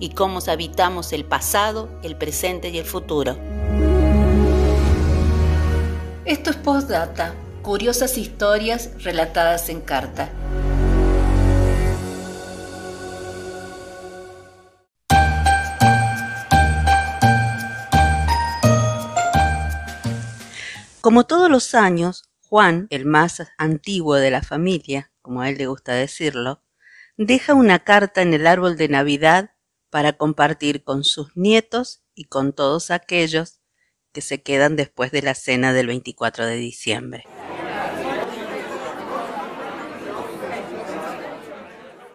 y cómo habitamos el pasado, el presente y el futuro. Esto es Postdata, curiosas historias relatadas en carta. Como todos los años, Juan, el más antiguo de la familia, como a él le gusta decirlo, deja una carta en el árbol de Navidad para compartir con sus nietos y con todos aquellos que se quedan después de la cena del 24 de diciembre.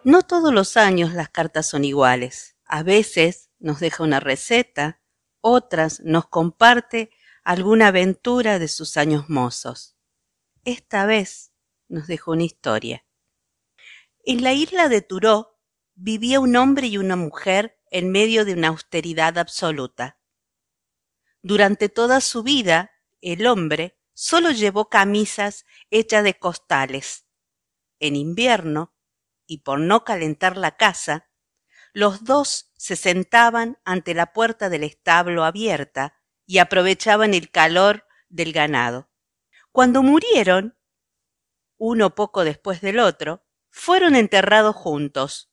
No todos los años las cartas son iguales. A veces nos deja una receta, otras nos comparte alguna aventura de sus años mozos. Esta vez nos dejó una historia. En la isla de Turó vivía un hombre y una mujer en medio de una austeridad absoluta. Durante toda su vida, el hombre solo llevó camisas hechas de costales. En invierno, y por no calentar la casa, los dos se sentaban ante la puerta del establo abierta y aprovechaban el calor del ganado. Cuando murieron, uno poco después del otro, fueron enterrados juntos,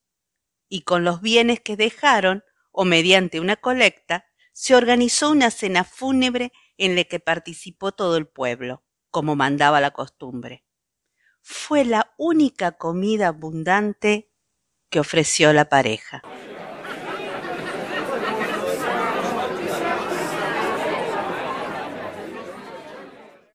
y con los bienes que dejaron, o mediante una colecta, se organizó una cena fúnebre en la que participó todo el pueblo, como mandaba la costumbre. Fue la única comida abundante que ofreció la pareja.